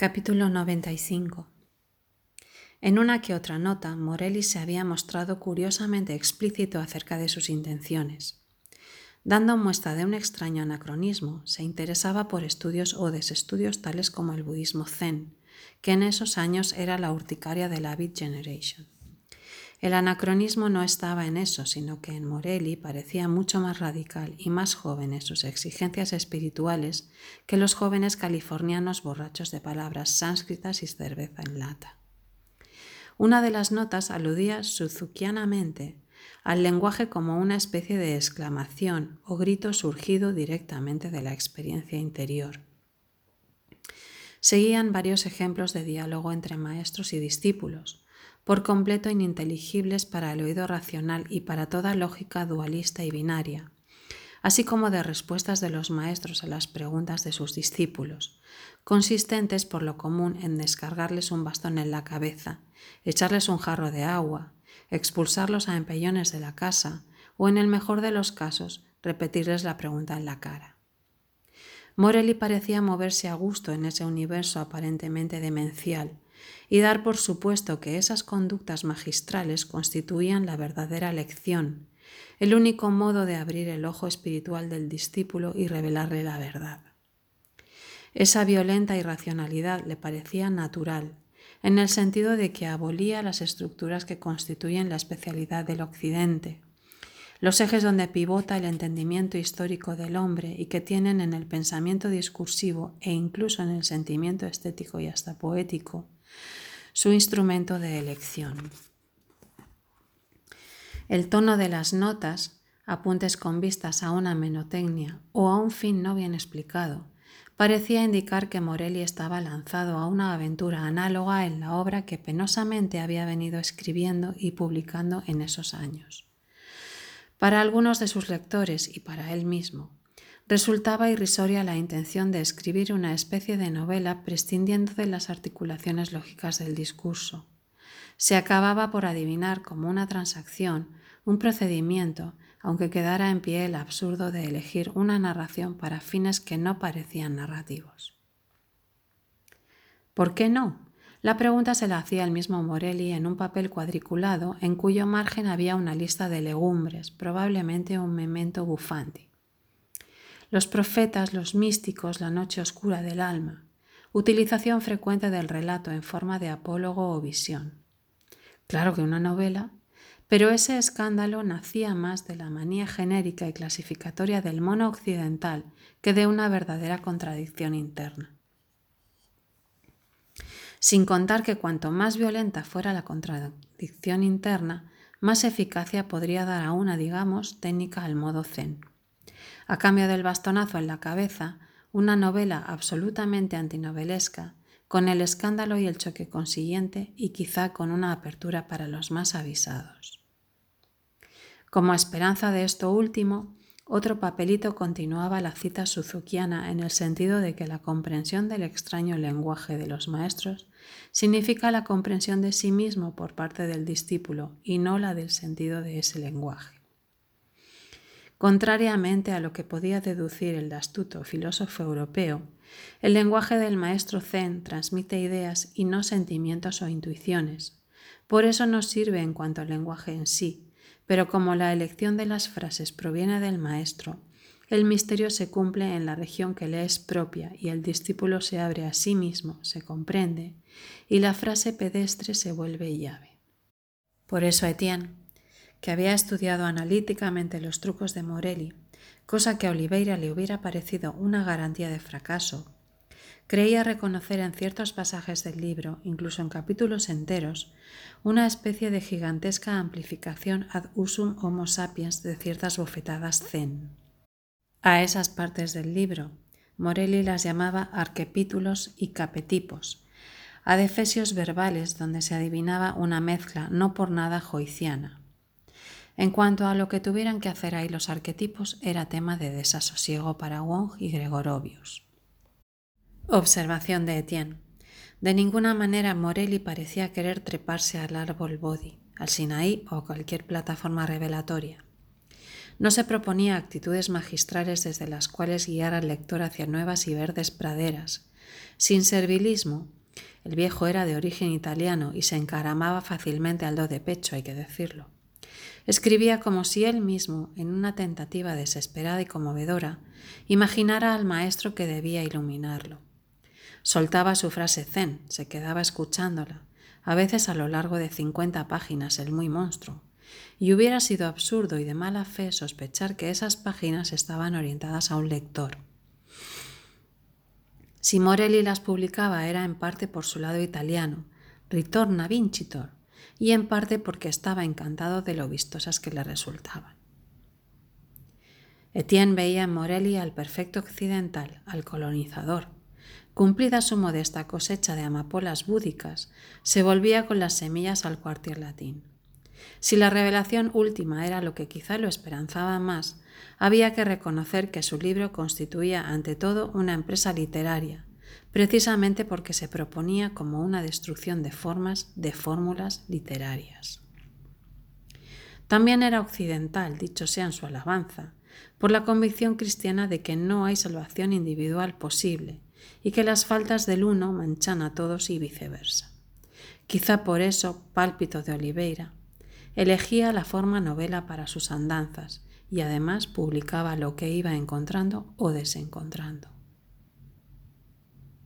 Capítulo 95 En una que otra nota, Morelli se había mostrado curiosamente explícito acerca de sus intenciones. Dando muestra de un extraño anacronismo, se interesaba por estudios o desestudios tales como el budismo zen, que en esos años era la urticaria de la Beat Generation. El anacronismo no estaba en eso, sino que en Morelli parecía mucho más radical y más joven en sus exigencias espirituales que los jóvenes californianos borrachos de palabras sánscritas y cerveza en lata. Una de las notas aludía suzukianamente al lenguaje como una especie de exclamación o grito surgido directamente de la experiencia interior. Seguían varios ejemplos de diálogo entre maestros y discípulos, por completo ininteligibles para el oído racional y para toda lógica dualista y binaria, así como de respuestas de los maestros a las preguntas de sus discípulos, consistentes por lo común en descargarles un bastón en la cabeza, echarles un jarro de agua, expulsarlos a empellones de la casa o, en el mejor de los casos, repetirles la pregunta en la cara. Morelli parecía moverse a gusto en ese universo aparentemente demencial, y dar por supuesto que esas conductas magistrales constituían la verdadera lección, el único modo de abrir el ojo espiritual del discípulo y revelarle la verdad. Esa violenta irracionalidad le parecía natural, en el sentido de que abolía las estructuras que constituyen la especialidad del Occidente, los ejes donde pivota el entendimiento histórico del hombre y que tienen en el pensamiento discursivo e incluso en el sentimiento estético y hasta poético su instrumento de elección. El tono de las notas, apuntes con vistas a una menotecnia o a un fin no bien explicado, parecía indicar que Morelli estaba lanzado a una aventura análoga en la obra que penosamente había venido escribiendo y publicando en esos años. Para algunos de sus lectores y para él mismo, resultaba irrisoria la intención de escribir una especie de novela prescindiendo de las articulaciones lógicas del discurso. Se acababa por adivinar como una transacción, un procedimiento, aunque quedara en pie el absurdo de elegir una narración para fines que no parecían narrativos. ¿Por qué no? La pregunta se la hacía el mismo Morelli en un papel cuadriculado en cuyo margen había una lista de legumbres, probablemente un memento bufanti los profetas, los místicos, la noche oscura del alma, utilización frecuente del relato en forma de apólogo o visión. Claro que una novela, pero ese escándalo nacía más de la manía genérica y clasificatoria del mono occidental que de una verdadera contradicción interna. Sin contar que cuanto más violenta fuera la contradicción interna, más eficacia podría dar a una, digamos, técnica al modo zen a cambio del bastonazo en la cabeza, una novela absolutamente antinovelesca, con el escándalo y el choque consiguiente y quizá con una apertura para los más avisados. Como esperanza de esto último, otro papelito continuaba la cita suzukiana en el sentido de que la comprensión del extraño lenguaje de los maestros significa la comprensión de sí mismo por parte del discípulo y no la del sentido de ese lenguaje. Contrariamente a lo que podía deducir el astuto filósofo europeo, el lenguaje del maestro Zen transmite ideas y no sentimientos o intuiciones. Por eso no sirve en cuanto al lenguaje en sí, pero como la elección de las frases proviene del maestro, el misterio se cumple en la región que le es propia y el discípulo se abre a sí mismo, se comprende, y la frase pedestre se vuelve llave. Por eso Etienne, que había estudiado analíticamente los trucos de Morelli, cosa que a Oliveira le hubiera parecido una garantía de fracaso, creía reconocer en ciertos pasajes del libro, incluso en capítulos enteros, una especie de gigantesca amplificación ad usum homo sapiens de ciertas bofetadas zen. A esas partes del libro, Morelli las llamaba arquepítulos y capetipos, adefesios verbales donde se adivinaba una mezcla no por nada joiciana. En cuanto a lo que tuvieran que hacer ahí los arquetipos, era tema de desasosiego para Wong y Gregorovius. Observación de Etienne. De ninguna manera Morelli parecía querer treparse al árbol Bodhi, al Sinaí o cualquier plataforma revelatoria. No se proponía actitudes magistrales desde las cuales guiar al lector hacia nuevas y verdes praderas, sin servilismo. El viejo era de origen italiano y se encaramaba fácilmente al do de pecho, hay que decirlo. Escribía como si él mismo, en una tentativa desesperada y conmovedora, imaginara al maestro que debía iluminarlo. Soltaba su frase zen, se quedaba escuchándola, a veces a lo largo de cincuenta páginas, el muy monstruo, y hubiera sido absurdo y de mala fe sospechar que esas páginas estaban orientadas a un lector. Si Morelli las publicaba era en parte por su lado italiano, ritorna vincitor, y en parte porque estaba encantado de lo vistosas que le resultaban. Etienne veía en Morelli al perfecto occidental, al colonizador. Cumplida su modesta cosecha de amapolas búdicas, se volvía con las semillas al cuartier latín. Si la revelación última era lo que quizá lo esperanzaba más, había que reconocer que su libro constituía ante todo una empresa literaria, precisamente porque se proponía como una destrucción de formas, de fórmulas literarias. También era occidental, dicho sea en su alabanza, por la convicción cristiana de que no hay salvación individual posible y que las faltas del uno manchan a todos y viceversa. Quizá por eso Pálpito de Oliveira elegía la forma novela para sus andanzas y además publicaba lo que iba encontrando o desencontrando.